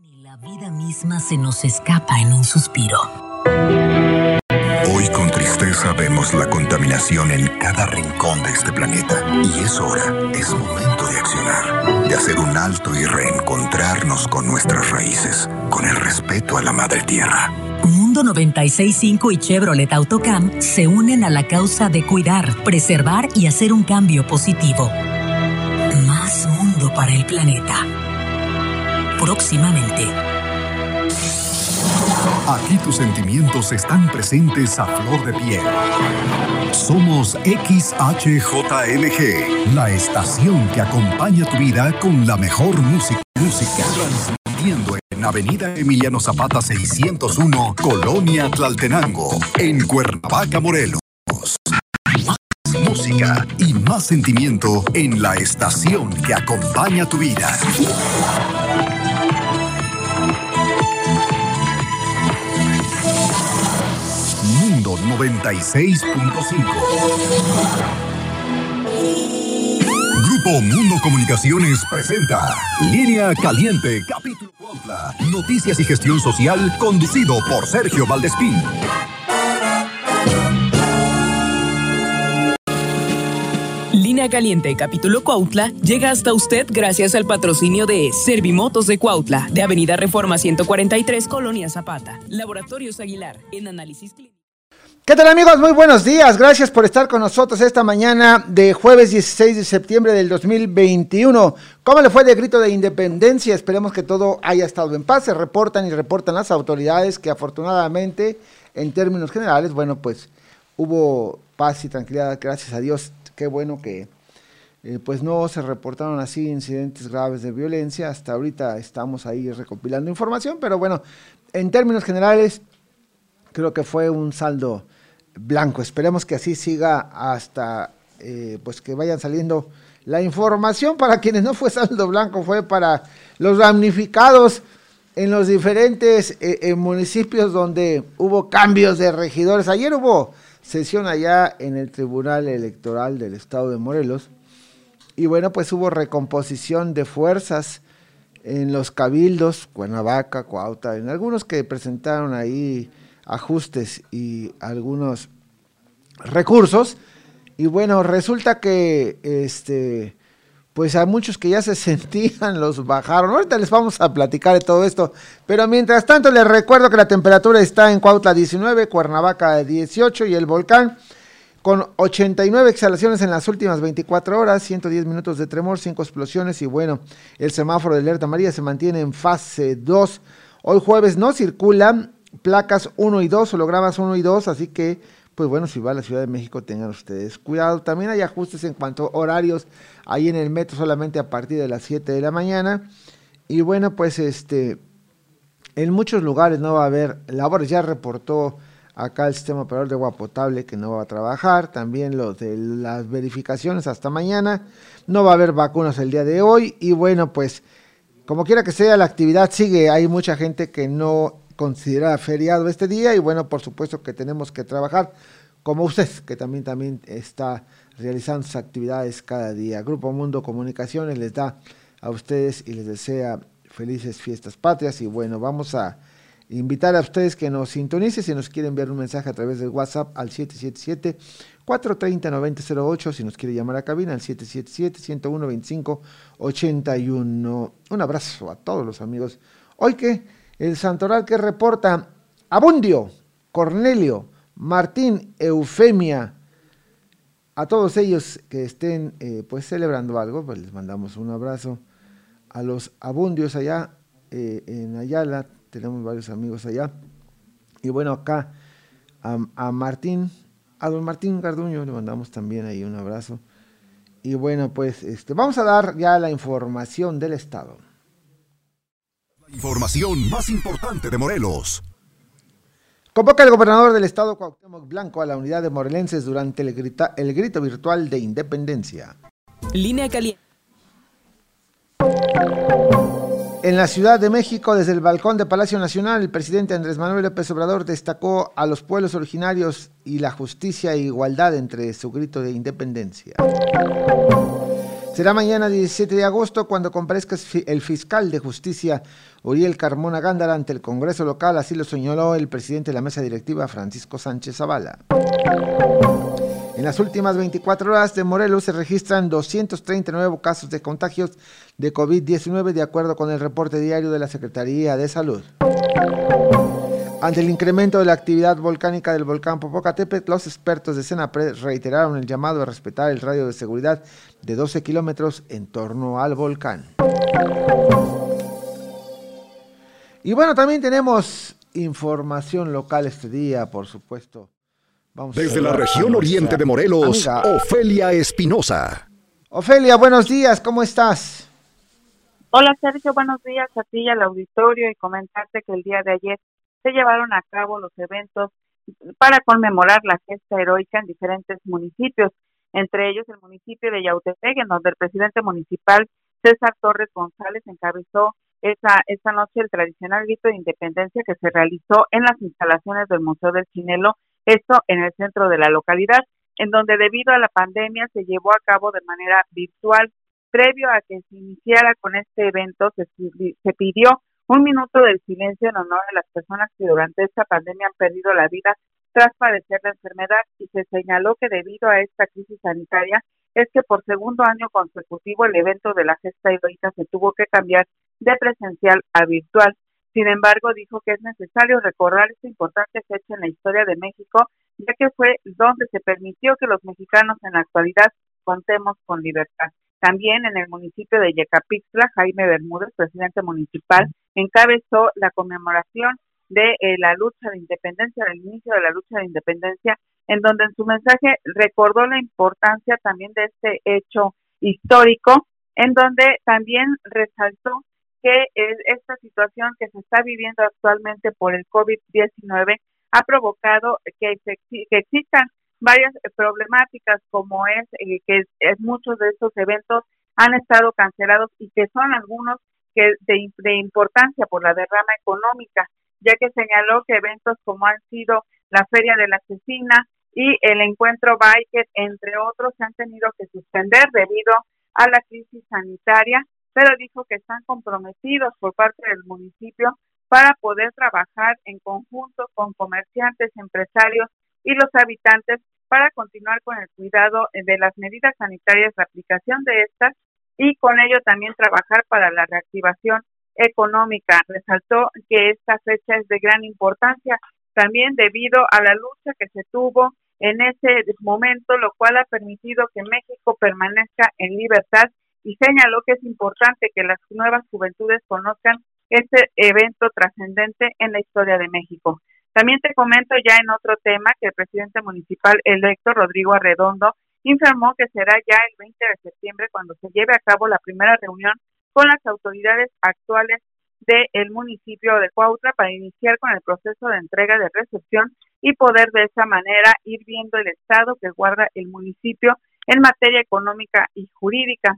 Ni la vida misma se nos escapa en un suspiro. Hoy con tristeza vemos la contaminación en cada rincón de este planeta. Y es hora, es momento de accionar, de hacer un alto y reencontrarnos con nuestras raíces, con el respeto a la Madre Tierra. Mundo 965 y Chevrolet Autocam se unen a la causa de cuidar, preservar y hacer un cambio positivo. Más mundo para el planeta. Próximamente. Aquí tus sentimientos están presentes a flor de piel. Somos XHJLG, la estación que acompaña tu vida con la mejor música. Música. Transmitiendo en Avenida Emiliano Zapata 601, Colonia Tlaltenango, en Cuernavaca, Morelos. Música y más sentimiento en la estación que acompaña tu vida. 96.5. Grupo Mundo Comunicaciones presenta Línea Caliente, capítulo Cuautla. Noticias y gestión social, conducido por Sergio Valdespín. Línea Caliente, capítulo Cuautla, llega hasta usted gracias al patrocinio de Servimotos de Cuautla, de Avenida Reforma 143, Colonia Zapata. Laboratorios Aguilar, en análisis clínico. ¿Qué tal amigos? Muy buenos días. Gracias por estar con nosotros esta mañana de jueves 16 de septiembre del 2021. ¿Cómo le fue de grito de independencia? Esperemos que todo haya estado en paz. Se reportan y reportan las autoridades que afortunadamente, en términos generales, bueno, pues hubo paz y tranquilidad, gracias a Dios. Qué bueno que eh, pues no se reportaron así incidentes graves de violencia. Hasta ahorita estamos ahí recopilando información, pero bueno, en términos generales, creo que fue un saldo blanco. Esperemos que así siga hasta eh, pues que vayan saliendo la información para quienes no fue saldo blanco, fue para los damnificados en los diferentes eh, eh, municipios donde hubo cambios de regidores. Ayer hubo sesión allá en el Tribunal Electoral del Estado de Morelos y bueno, pues hubo recomposición de fuerzas en los cabildos, Cuernavaca, Coauta, en algunos que presentaron ahí ajustes y algunos recursos. Y bueno, resulta que este pues a muchos que ya se sentían los bajaron. Ahorita les vamos a platicar de todo esto, pero mientras tanto les recuerdo que la temperatura está en Cuautla 19, Cuernavaca 18 y el volcán con 89 exhalaciones en las últimas 24 horas, 110 minutos de tremor, 5 explosiones y bueno, el semáforo de alerta María se mantiene en fase 2. Hoy jueves no circulan placas 1 y 2, hologramas 1 y 2, así que, pues bueno, si va a la Ciudad de México, tengan ustedes cuidado. También hay ajustes en cuanto a horarios ahí en el metro solamente a partir de las 7 de la mañana. Y bueno, pues este, en muchos lugares no va a haber labores, ya reportó acá el sistema operador de agua potable que no va a trabajar, también lo de las verificaciones hasta mañana, no va a haber vacunas el día de hoy. Y bueno, pues como quiera que sea, la actividad sigue, hay mucha gente que no considera feriado este día y bueno, por supuesto que tenemos que trabajar como usted, que también, también está realizando sus actividades cada día. Grupo Mundo Comunicaciones les da a ustedes y les desea felices fiestas patrias y bueno, vamos a invitar a ustedes que nos sintonicen si nos quieren enviar un mensaje a través del WhatsApp al 777 430 9008 si nos quiere llamar a cabina al 777 101 25 81. Un abrazo a todos los amigos. Hoy que el santoral que reporta Abundio, Cornelio, Martín, Eufemia, a todos ellos que estén eh, pues celebrando algo, pues les mandamos un abrazo. A los abundios allá eh, en Ayala, tenemos varios amigos allá. Y bueno, acá a, Martín, a don Martín Garduño le mandamos también ahí un abrazo. Y bueno, pues este, vamos a dar ya la información del Estado. Información más importante de Morelos. Convoca el gobernador del estado Cuauhtémoc Blanco a la unidad de morelenses durante el, grita, el grito virtual de independencia. Línea caliente. En la Ciudad de México, desde el balcón de Palacio Nacional, el presidente Andrés Manuel López Obrador destacó a los pueblos originarios y la justicia e igualdad entre su grito de independencia. Será mañana 17 de agosto cuando comparezca el fiscal de justicia Uriel Carmona Gándara ante el Congreso local, así lo señaló el presidente de la mesa directiva Francisco Sánchez Zavala. En las últimas 24 horas de Morelos se registran 239 casos de contagios de COVID-19 de acuerdo con el reporte diario de la Secretaría de Salud. Ante el incremento de la actividad volcánica del volcán Popocatépetl, los expertos de Senapred reiteraron el llamado a respetar el radio de seguridad de 12 kilómetros en torno al volcán. Y bueno, también tenemos información local este día, por supuesto. Vamos Desde la región oriente de Morelos, Ofelia Espinosa. Ofelia, buenos días, ¿cómo estás? Hola Sergio, buenos días a ti y al auditorio y comentarte que el día de ayer se llevaron a cabo los eventos para conmemorar la gesta heroica en diferentes municipios, entre ellos el municipio de Yautepec, en donde el presidente municipal César Torres González encabezó esa, esta noche el tradicional grito de independencia que se realizó en las instalaciones del Museo del Chinelo, esto en el centro de la localidad, en donde debido a la pandemia se llevó a cabo de manera virtual. Previo a que se iniciara con este evento, se, se pidió un minuto del silencio en honor a las personas que durante esta pandemia han perdido la vida tras padecer la enfermedad y se señaló que debido a esta crisis sanitaria es que por segundo año consecutivo el evento de la gesta heroica se tuvo que cambiar de presencial a virtual. Sin embargo, dijo que es necesario recordar esta importante fecha en la historia de México, ya que fue donde se permitió que los mexicanos en la actualidad contemos con libertad. También en el municipio de Yecapixtla, Jaime Bermúdez, presidente municipal, encabezó la conmemoración de eh, la lucha de independencia, del inicio de la lucha de independencia, en donde en su mensaje recordó la importancia también de este hecho histórico, en donde también resaltó que esta situación que se está viviendo actualmente por el COVID-19 ha provocado que, que existan varias problemáticas como es eh, que muchos de estos eventos han estado cancelados y que son algunos de, de importancia por la derrama económica, ya que señaló que eventos como han sido la Feria de la Asesina y el Encuentro Biker, entre otros, se han tenido que suspender debido a la crisis sanitaria, pero dijo que están comprometidos por parte del municipio para poder trabajar en conjunto con comerciantes, empresarios y los habitantes para continuar con el cuidado de las medidas sanitarias, la aplicación de estas y con ello también trabajar para la reactivación económica. Resaltó que esta fecha es de gran importancia también debido a la lucha que se tuvo en ese momento, lo cual ha permitido que México permanezca en libertad y señaló que es importante que las nuevas juventudes conozcan este evento trascendente en la historia de México. También te comento ya en otro tema que el presidente municipal electo, Rodrigo Arredondo, informó que será ya el 20 de septiembre cuando se lleve a cabo la primera reunión con las autoridades actuales del municipio de Cuautla para iniciar con el proceso de entrega de recepción y poder de esa manera ir viendo el estado que guarda el municipio en materia económica y jurídica.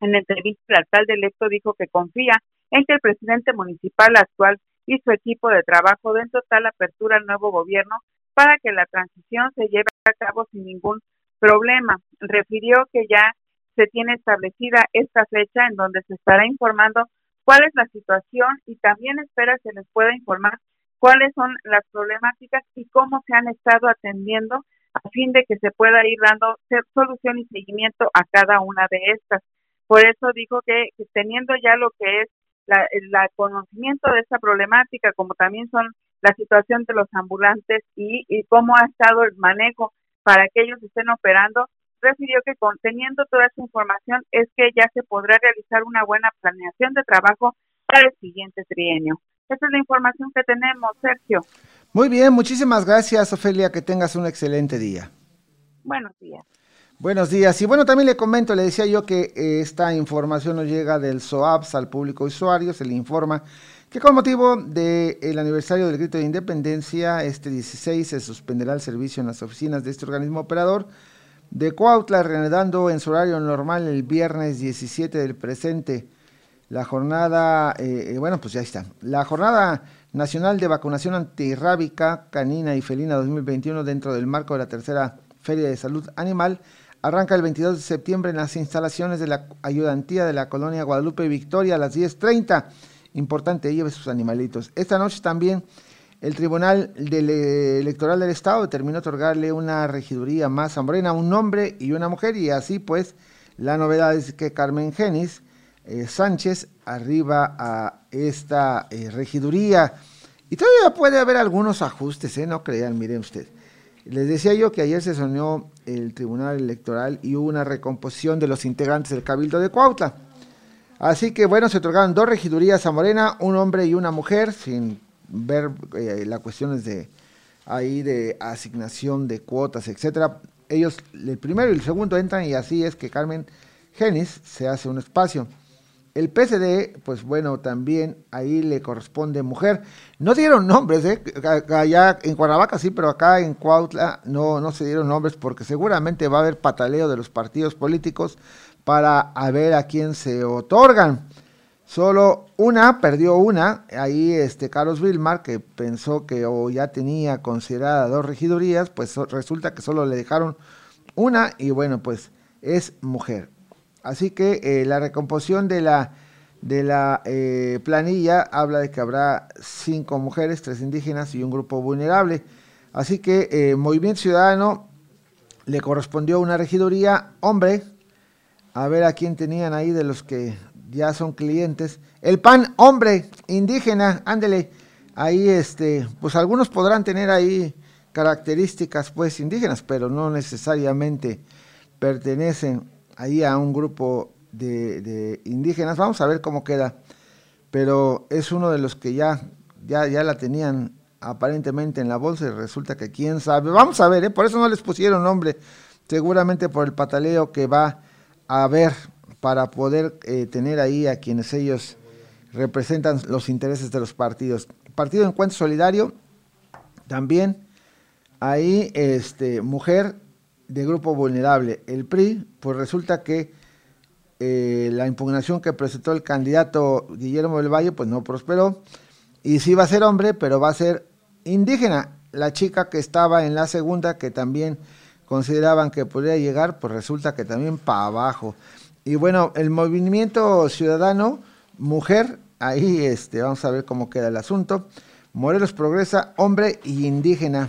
En entrevista, el alcalde electo dijo que confía en que el presidente municipal actual y su equipo de trabajo den total apertura al nuevo gobierno para que la transición se lleve a cabo sin ningún problema. Refirió que ya se tiene establecida esta fecha en donde se estará informando cuál es la situación y también espera se les pueda informar cuáles son las problemáticas y cómo se han estado atendiendo a fin de que se pueda ir dando solución y seguimiento a cada una de estas. Por eso dijo que, teniendo ya lo que es la, el conocimiento de esta problemática, como también son la situación de los ambulantes y, y cómo ha estado el manejo para que ellos estén operando, refirió que conteniendo toda esa información es que ya se podrá realizar una buena planeación de trabajo para el siguiente trienio. Esa es la información que tenemos, Sergio. Muy bien, muchísimas gracias, Ofelia, que tengas un excelente día. Buenos días. Buenos días. Y bueno, también le comento, le decía yo que eh, esta información nos llega del SOAPS al público usuario, se le informa que con motivo del aniversario del grito de independencia, este 16 se suspenderá el servicio en las oficinas de este organismo operador de Cuautla, reanudando en su horario normal el viernes 17 del presente. La jornada, eh, eh, bueno, pues ya está. La jornada nacional de vacunación antirrábica canina y felina 2021 dentro del marco de la tercera Feria de Salud Animal Arranca el 22 de septiembre en las instalaciones de la ayudantía de la colonia Guadalupe Victoria a las 10.30. Importante, lleve sus animalitos. Esta noche también el Tribunal Electoral del Estado determinó otorgarle una regiduría más a un hombre y una mujer, y así pues la novedad es que Carmen Genis eh, Sánchez arriba a esta eh, regiduría. Y todavía puede haber algunos ajustes, ¿eh? no crean, miren ustedes. Les decía yo que ayer se soñó el Tribunal Electoral y hubo una recomposición de los integrantes del Cabildo de Cuautla. Así que bueno, se otorgaron dos regidurías a Morena, un hombre y una mujer, sin ver eh, las cuestiones de ahí de asignación de cuotas, etcétera. Ellos, el primero y el segundo entran y así es que Carmen Genis se hace un espacio. El PCD, pues bueno, también ahí le corresponde mujer. No dieron nombres, ¿eh? Allá en Cuernavaca sí, pero acá en Cuautla no, no se dieron nombres porque seguramente va a haber pataleo de los partidos políticos para ver a quién se otorgan. Solo una, perdió una, ahí este Carlos Vilmar, que pensó que ya tenía considerada dos regidurías, pues resulta que solo le dejaron una y bueno, pues es mujer. Así que eh, la recomposición de la, de la eh, planilla habla de que habrá cinco mujeres, tres indígenas y un grupo vulnerable. Así que eh, Movimiento Ciudadano le correspondió una regiduría hombre. A ver a quién tenían ahí de los que ya son clientes. El PAN hombre, indígena, ándele. Ahí este, pues algunos podrán tener ahí características pues indígenas, pero no necesariamente pertenecen ahí a un grupo de, indígenas. Vamos a ver cómo queda. Pero es uno de los que ya, ya, ya la tenían aparentemente en la bolsa y resulta que quién sabe. Vamos a ver, ¿eh? por eso no les pusieron nombre. Seguramente por el pataleo que va a haber para poder eh, tener ahí a quienes ellos representan los intereses de los partidos. Partido Encuentro Solidario, también ahí este, mujer de grupo vulnerable. El PRI, pues resulta que eh, la impugnación que presentó el candidato Guillermo del Valle, pues no prosperó. Y sí va a ser hombre, pero va a ser indígena. La chica que estaba en la segunda, que también consideraban que podría llegar, pues resulta que también para abajo. Y bueno, el movimiento ciudadano, mujer, ahí este, vamos a ver cómo queda el asunto. Morelos progresa, hombre y indígena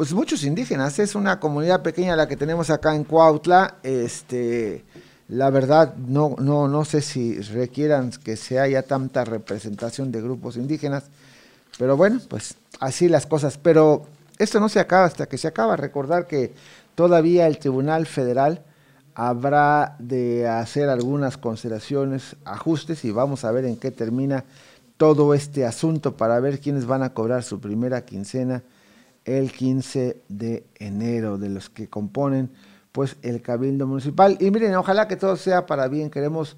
pues muchos indígenas. Es una comunidad pequeña la que tenemos acá en Cuautla. Este, la verdad, no, no, no sé si requieran que se haya tanta representación de grupos indígenas, pero bueno, pues así las cosas. Pero esto no se acaba hasta que se acaba. Recordar que todavía el Tribunal Federal habrá de hacer algunas consideraciones, ajustes y vamos a ver en qué termina todo este asunto para ver quiénes van a cobrar su primera quincena el 15 de enero, de los que componen pues el Cabildo Municipal. Y miren, ojalá que todo sea para bien, queremos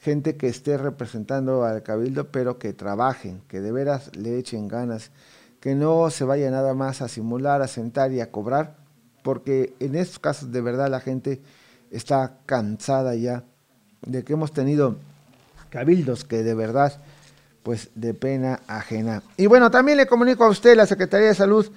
gente que esté representando al Cabildo, pero que trabajen, que de veras le echen ganas, que no se vaya nada más a simular, a sentar y a cobrar, porque en estos casos de verdad la gente está cansada ya de que hemos tenido cabildos que de verdad pues de pena ajena. Y bueno, también le comunico a usted, la Secretaría de Salud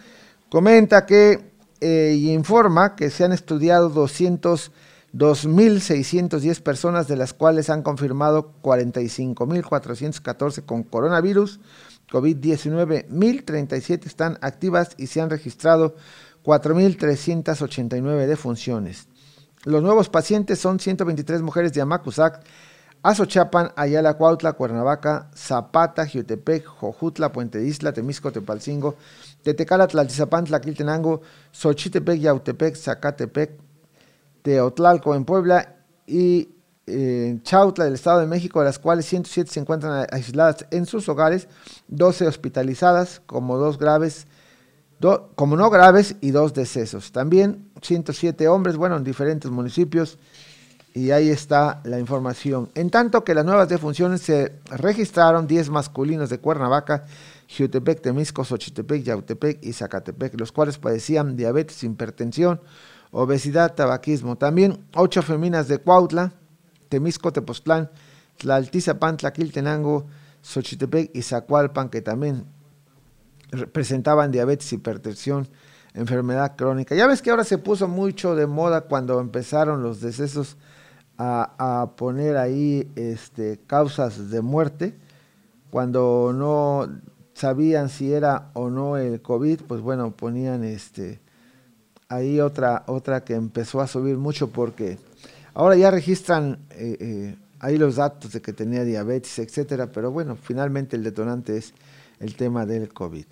comenta que eh, y informa que se han estudiado 202.610 personas, de las cuales han confirmado 45.414 con coronavirus, COVID-19, 1.037 están activas y se han registrado 4.389 defunciones. Los nuevos pacientes son 123 mujeres de Amacuzac, Azochapan, Ayala, Cuautla, Cuernavaca, Zapata, Jiotepec, Jojutla, Puente Isla, Temisco, Tepalcingo, Tetecala, Tlaltizapán, Tlaquiltenango, Xochitepec, Yautepec, Zacatepec, Teotlalco en Puebla y eh, Chautla del Estado de México, de las cuales 107 se encuentran aisladas en sus hogares, 12 hospitalizadas como dos graves, como no graves y dos decesos. También 107 hombres, bueno, en diferentes municipios, y ahí está la información. En tanto que las nuevas defunciones se registraron 10 masculinos de Cuernavaca Jutepec, Temisco, Xochitepec, Yautepec y Zacatepec, los cuales padecían diabetes, hipertensión, obesidad, tabaquismo. También ocho feminas de Cuautla, Temisco, Tepoztlán, Tlaltizapán, Tlaquiltenango, Xochitepec y Zacualpan, que también presentaban diabetes, hipertensión, enfermedad crónica. Ya ves que ahora se puso mucho de moda cuando empezaron los decesos a, poner ahí este, causas de muerte, cuando no sabían si era o no el COVID, pues bueno, ponían este ahí otra otra que empezó a subir mucho porque ahora ya registran eh, eh, ahí los datos de que tenía diabetes, etcétera, pero bueno, finalmente el detonante es el tema del COVID.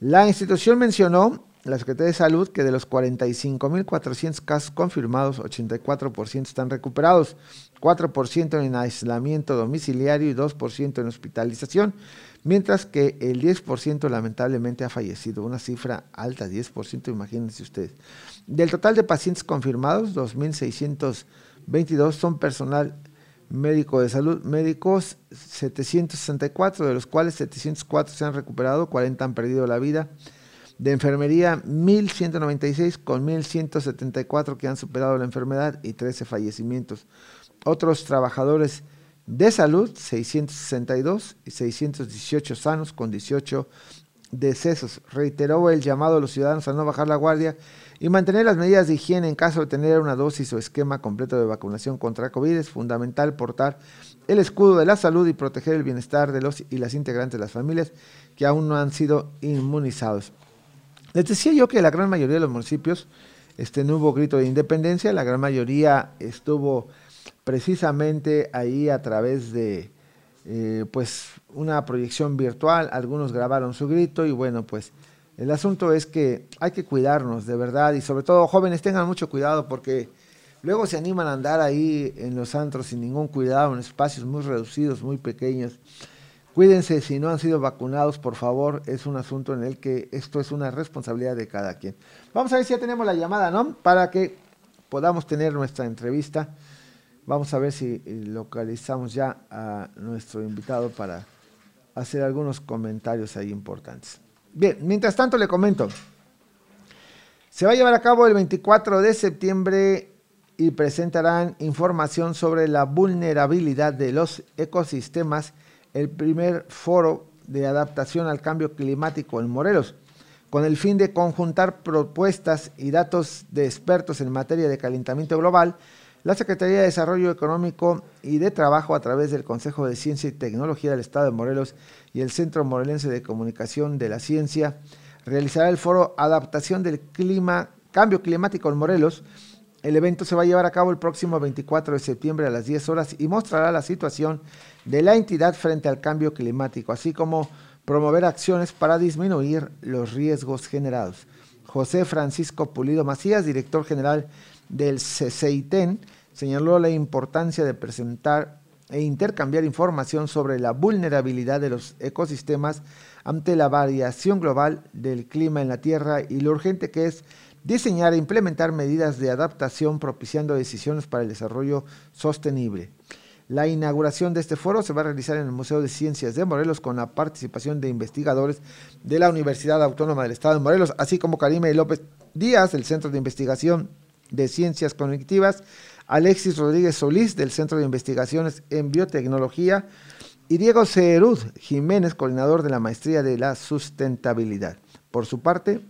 La institución mencionó, la Secretaría de Salud, que de los 45.400 casos confirmados, 84% están recuperados, 4% en aislamiento domiciliario y 2% en hospitalización, mientras que el 10% lamentablemente ha fallecido, una cifra alta, 10%, imagínense ustedes. Del total de pacientes confirmados, 2.622 son personal médico de salud, médicos 764, de los cuales 704 se han recuperado, 40 han perdido la vida. De enfermería, 1196 con 1174 que han superado la enfermedad y 13 fallecimientos. Otros trabajadores de salud, 662 y 618 sanos con 18 decesos. Reiteró el llamado a los ciudadanos a no bajar la guardia y mantener las medidas de higiene en caso de tener una dosis o esquema completo de vacunación contra COVID. Es fundamental portar el escudo de la salud y proteger el bienestar de los y las integrantes de las familias que aún no han sido inmunizados. Les decía yo que la gran mayoría de los municipios este, no hubo grito de independencia, la gran mayoría estuvo precisamente ahí a través de eh, pues una proyección virtual, algunos grabaron su grito y bueno, pues el asunto es que hay que cuidarnos, de verdad, y sobre todo jóvenes tengan mucho cuidado porque luego se animan a andar ahí en los antros sin ningún cuidado, en espacios muy reducidos, muy pequeños. Cuídense si no han sido vacunados, por favor, es un asunto en el que esto es una responsabilidad de cada quien. Vamos a ver si ya tenemos la llamada, ¿no? Para que podamos tener nuestra entrevista. Vamos a ver si localizamos ya a nuestro invitado para hacer algunos comentarios ahí importantes. Bien, mientras tanto le comento. Se va a llevar a cabo el 24 de septiembre y presentarán información sobre la vulnerabilidad de los ecosistemas, el primer foro de adaptación al cambio climático en Morelos, con el fin de conjuntar propuestas y datos de expertos en materia de calentamiento global. La Secretaría de Desarrollo Económico y de Trabajo a través del Consejo de Ciencia y Tecnología del Estado de Morelos y el Centro Morelense de Comunicación de la Ciencia realizará el foro Adaptación del Clima, Cambio Climático en Morelos. El evento se va a llevar a cabo el próximo 24 de septiembre a las 10 horas y mostrará la situación de la entidad frente al cambio climático, así como promover acciones para disminuir los riesgos generados. José Francisco Pulido Macías, director general del CCITEN, señaló la importancia de presentar e intercambiar información sobre la vulnerabilidad de los ecosistemas ante la variación global del clima en la Tierra y lo urgente que es diseñar e implementar medidas de adaptación propiciando decisiones para el desarrollo sostenible. La inauguración de este foro se va a realizar en el Museo de Ciencias de Morelos con la participación de investigadores de la Universidad Autónoma del Estado de Morelos, así como Karime López Díaz, del Centro de Investigación de Ciencias Cognitivas, Alexis Rodríguez Solís del Centro de Investigaciones en Biotecnología y Diego Cerud Jiménez, coordinador de la Maestría de la Sustentabilidad. Por su parte,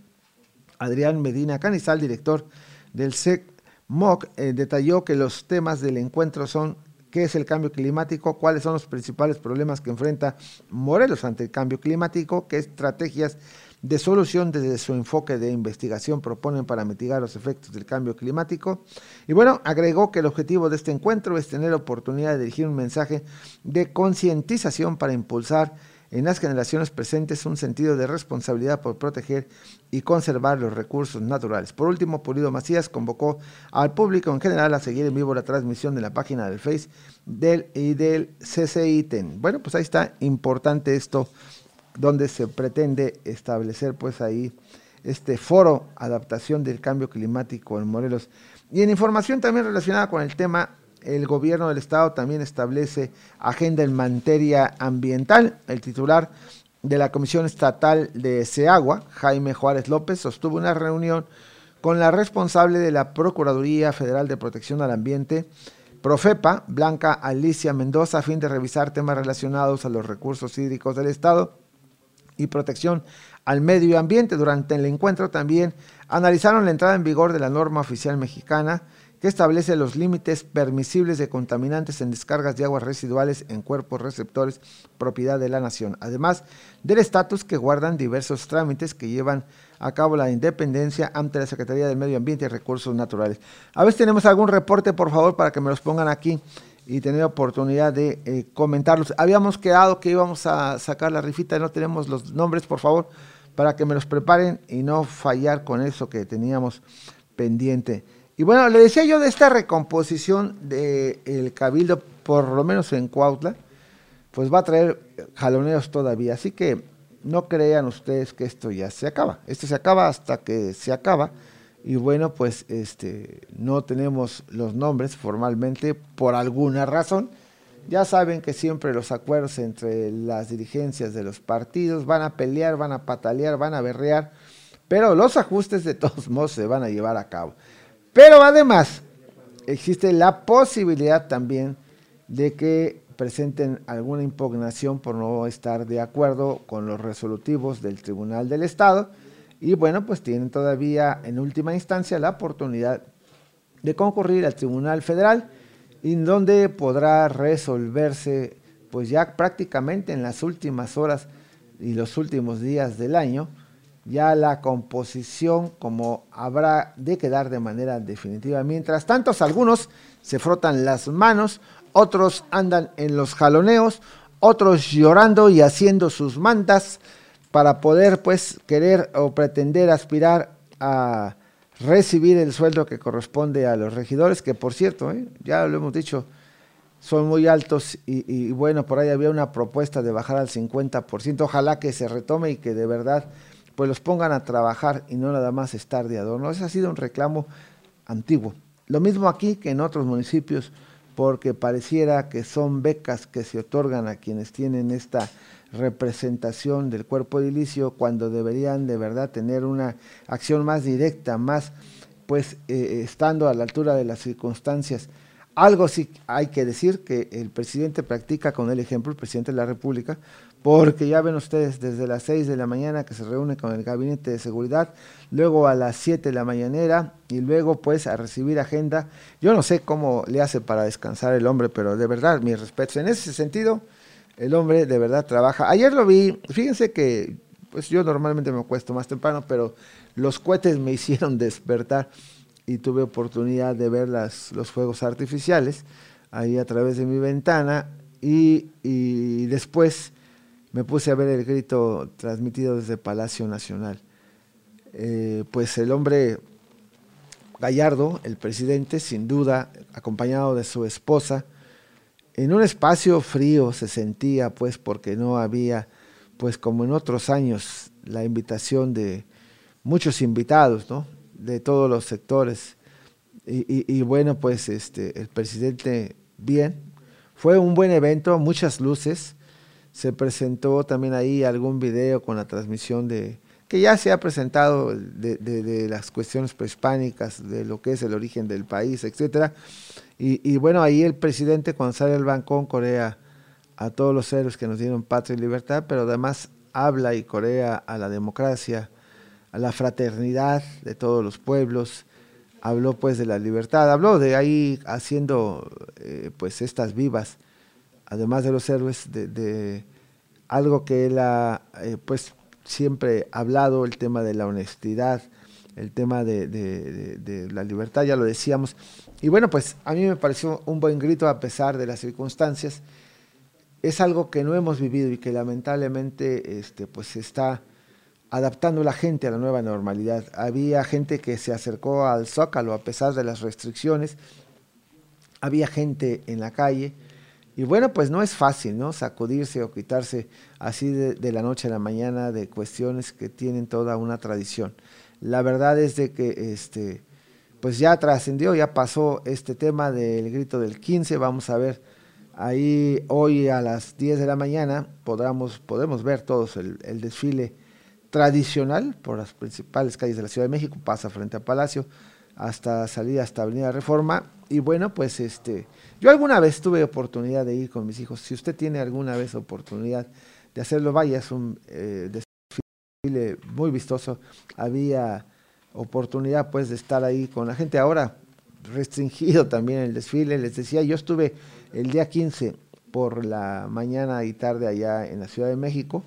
Adrián Medina Canizal, director del SECMOC, eh, detalló que los temas del encuentro son qué es el cambio climático, cuáles son los principales problemas que enfrenta Morelos ante el cambio climático, qué estrategias de solución desde su enfoque de investigación proponen para mitigar los efectos del cambio climático. Y bueno, agregó que el objetivo de este encuentro es tener oportunidad de dirigir un mensaje de concientización para impulsar en las generaciones presentes un sentido de responsabilidad por proteger y conservar los recursos naturales. Por último, Pulido Macías convocó al público en general a seguir en vivo la transmisión de la página del Face del y del CCITEN. Bueno, pues ahí está, importante esto donde se pretende establecer pues ahí este foro adaptación del cambio climático en Morelos. Y en información también relacionada con el tema, el gobierno del estado también establece agenda en materia ambiental. El titular de la Comisión Estatal de SEAGUA, Jaime Juárez López, sostuvo una reunión con la responsable de la Procuraduría Federal de Protección al Ambiente, Profepa, Blanca Alicia Mendoza, a fin de revisar temas relacionados a los recursos hídricos del Estado y protección al medio ambiente. Durante el encuentro también analizaron la entrada en vigor de la norma oficial mexicana que establece los límites permisibles de contaminantes en descargas de aguas residuales en cuerpos receptores propiedad de la nación, además del estatus que guardan diversos trámites que llevan a cabo la independencia ante la Secretaría del Medio Ambiente y Recursos Naturales. A ver si tenemos algún reporte, por favor, para que me los pongan aquí y tener oportunidad de eh, comentarlos. Habíamos quedado que íbamos a sacar la rifita, no tenemos los nombres, por favor, para que me los preparen y no fallar con eso que teníamos pendiente. Y bueno, le decía yo de esta recomposición del Cabildo, por lo menos en Cuautla, pues va a traer jaloneos todavía. Así que no crean ustedes que esto ya se acaba. Esto se acaba hasta que se acaba. Y bueno, pues este no tenemos los nombres formalmente por alguna razón. Ya saben que siempre los acuerdos entre las dirigencias de los partidos van a pelear, van a patalear, van a berrear, pero los ajustes de todos modos se van a llevar a cabo. Pero además, existe la posibilidad también de que presenten alguna impugnación por no estar de acuerdo con los resolutivos del Tribunal del Estado y bueno, pues tienen todavía en última instancia la oportunidad de concurrir al Tribunal Federal en donde podrá resolverse pues ya prácticamente en las últimas horas y los últimos días del año ya la composición como habrá de quedar de manera definitiva. Mientras tanto, algunos se frotan las manos, otros andan en los jaloneos, otros llorando y haciendo sus mantas para poder pues querer o pretender aspirar a recibir el sueldo que corresponde a los regidores, que por cierto, ¿eh? ya lo hemos dicho, son muy altos y, y, bueno, por ahí había una propuesta de bajar al 50%, ojalá que se retome y que de verdad pues los pongan a trabajar y no nada más estar de adorno. Ese ha sido un reclamo antiguo. Lo mismo aquí que en otros municipios, porque pareciera que son becas que se otorgan a quienes tienen esta representación del cuerpo edilicio cuando deberían de verdad tener una acción más directa, más pues eh, estando a la altura de las circunstancias. Algo sí hay que decir que el presidente practica con el ejemplo, el presidente de la República, porque ya ven ustedes desde las 6 de la mañana que se reúne con el gabinete de seguridad, luego a las 7 de la mañanera y luego pues a recibir agenda. Yo no sé cómo le hace para descansar el hombre, pero de verdad, mis respetos. En ese sentido, el hombre de verdad trabaja. Ayer lo vi, fíjense que pues yo normalmente me acuesto más temprano, pero los cohetes me hicieron despertar y tuve oportunidad de ver las, los fuegos artificiales ahí a través de mi ventana y, y después me puse a ver el grito transmitido desde Palacio Nacional. Eh, pues el hombre Gallardo, el presidente, sin duda, acompañado de su esposa, en un espacio frío se sentía, pues, porque no había, pues, como en otros años, la invitación de muchos invitados, ¿no? De todos los sectores. Y, y bueno, pues, este, el presidente, bien, fue un buen evento, muchas luces, se presentó también ahí algún video con la transmisión de que ya se ha presentado de, las cuestiones prehispánicas, de lo que es el origen del país, etcétera. Y, y, bueno, ahí el presidente cuando sale al bancón corea a todos los héroes que nos dieron patria y libertad, pero además habla y corea a la democracia, a la fraternidad de todos los pueblos, habló pues de la libertad, habló de ahí haciendo eh, pues estas vivas además de los héroes, de, algo que él ha eh, pues siempre hablado, el tema de la honestidad, el tema de, la libertad, ya lo decíamos. Y bueno, pues a mí me pareció un buen grito a pesar de las circunstancias. Es algo que no hemos vivido y que lamentablemente este, pues se está adaptando la gente a la nueva normalidad. Había gente que se acercó al zócalo a pesar de las restricciones, había gente en la calle, y bueno, pues no es fácil, ¿no? Sacudirse o quitarse así de, la noche a la mañana de cuestiones que tienen toda una tradición. La verdad es de que este, pues ya trascendió, ya pasó este tema del grito del 15, vamos a ver ahí hoy a las 10 de la mañana podamos, podemos ver todos el, el desfile tradicional por las principales calles de la Ciudad de México, pasa frente a Palacio hasta salir hasta Avenida Reforma y bueno, pues este yo alguna vez tuve oportunidad de ir con mis hijos. Si usted tiene alguna vez oportunidad de hacerlo, vaya, es un eh, desfile muy vistoso. Había oportunidad pues de estar ahí con la gente. Ahora restringido también el desfile. Les decía, yo estuve el día 15 por la mañana y tarde allá en la Ciudad de México.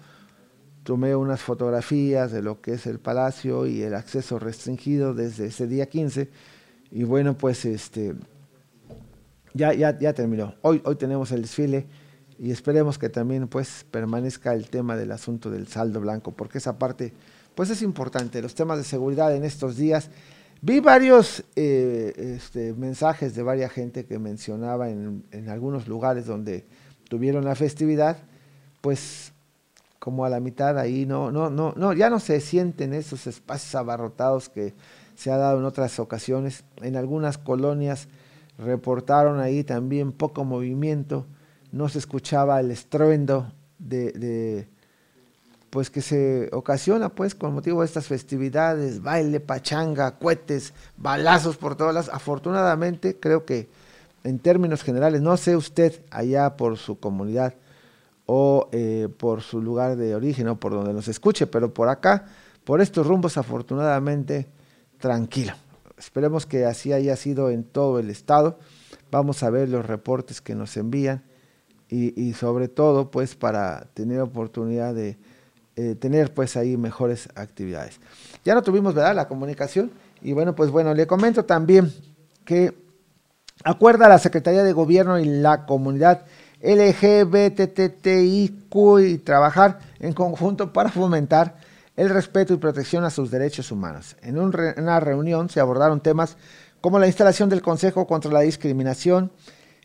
Tomé unas fotografías de lo que es el palacio y el acceso restringido desde ese día 15. Y bueno, pues este ya, ya, ya terminó. Hoy, hoy tenemos el desfile y esperemos que también pues permanezca el tema del asunto del saldo blanco, porque esa parte pues es importante, los temas de seguridad en estos días. Vi varios eh, este, mensajes de varias gente que mencionaba en, en, algunos lugares donde tuvieron la festividad, pues como a la mitad ahí no, no, no, no, ya no se sienten esos espacios abarrotados que se ha dado en otras ocasiones. En algunas colonias reportaron ahí también poco movimiento no se escuchaba el estruendo de, pues que se ocasiona pues con motivo de estas festividades, baile, pachanga, cohetes, balazos por todas las. Afortunadamente, creo que en términos generales, no sé usted allá por su comunidad o eh, por su lugar de origen o por donde nos escuche, pero por acá, por estos rumbos, afortunadamente, tranquilo. Esperemos que así haya sido en todo el estado. Vamos a ver los reportes que nos envían y, sobre todo pues para tener oportunidad de eh, tener pues ahí mejores actividades. Ya no tuvimos, ¿verdad? La comunicación y bueno, pues bueno, le comento también que acuerda la Secretaría de Gobierno y la comunidad LGBTTIQ y trabajar en conjunto para fomentar el respeto y protección a sus derechos humanos. En una reunión se abordaron temas como la instalación del Consejo contra la Discriminación,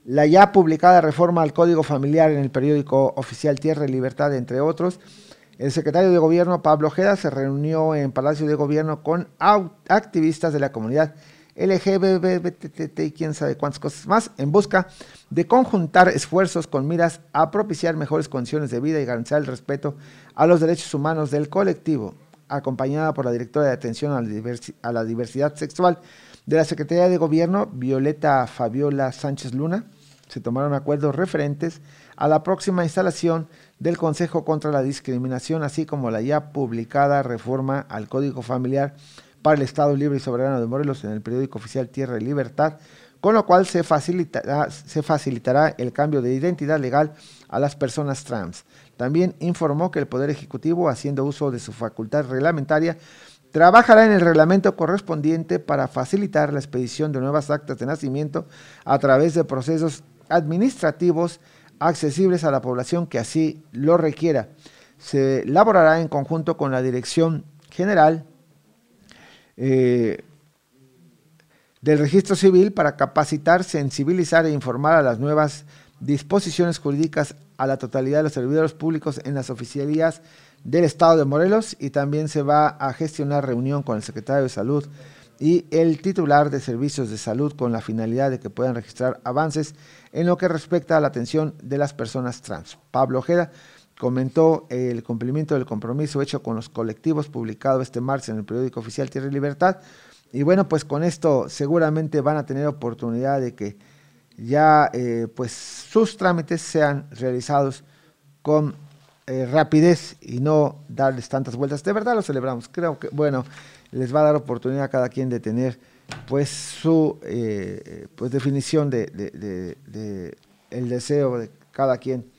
la ya publicada reforma al Código Familiar en el periódico oficial Tierra y Libertad, entre otros. El secretario de Gobierno, Pablo Ojeda, se reunió en Palacio de Gobierno con activistas de la comunidad LGBT y quién sabe cuántas cosas más, en busca de conjuntar esfuerzos con miras a propiciar mejores condiciones de vida y garantizar el respeto a los derechos humanos del colectivo, acompañada por la directora de Atención a la Diversidad Sexual de la Secretaría de Gobierno, Violeta Fabiola Sánchez Luna, se tomaron acuerdos referentes a la próxima instalación del Consejo contra la Discriminación, así como la ya publicada reforma al Código Familiar para el Estado Libre y Soberano de Morelos en el periódico oficial Tierra y Libertad, con lo cual se facilitará, se facilitará el cambio de identidad legal a las personas trans. También informó que el Poder Ejecutivo, haciendo uso de su facultad reglamentaria, trabajará en el reglamento correspondiente para facilitar la expedición de nuevas actas de nacimiento a través de procesos administrativos accesibles a la población que así lo requiera. Se elaborará en conjunto con la Dirección General eh, del Registro Civil para capacitar, sensibilizar e informar a las nuevas disposiciones jurídicas a la totalidad de los servidores públicos en las oficialías del Estado de Morelos y también se va a gestionar reunión con el secretario de Salud y el titular de servicios de salud con la finalidad de que puedan registrar avances en lo que respecta a la atención de las personas trans. Pablo Ojeda comentó el cumplimiento del compromiso hecho con los colectivos publicado este martes en el periódico oficial Tierra y Libertad. Y bueno, pues con esto seguramente van a tener oportunidad de que ya eh, pues sus trámites sean realizados con eh, rapidez y no darles tantas vueltas. De verdad lo celebramos. Creo que, bueno, les va a dar oportunidad a cada quien de tener pues su eh, pues definición de, de, el deseo de cada quien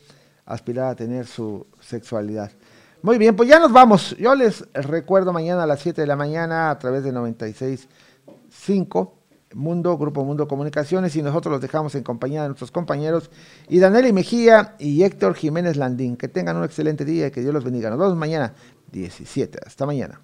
aspirar a tener su sexualidad. Muy bien, pues ya nos vamos. Yo les recuerdo mañana a las 7 de la mañana a través de 96.5 Mundo, Grupo Mundo Comunicaciones y nosotros los dejamos en compañía de nuestros compañeros y Daniel Mejía y Héctor Jiménez Landín. Que tengan un excelente día y que Dios los bendiga. Nos vemos mañana 17. Hasta mañana.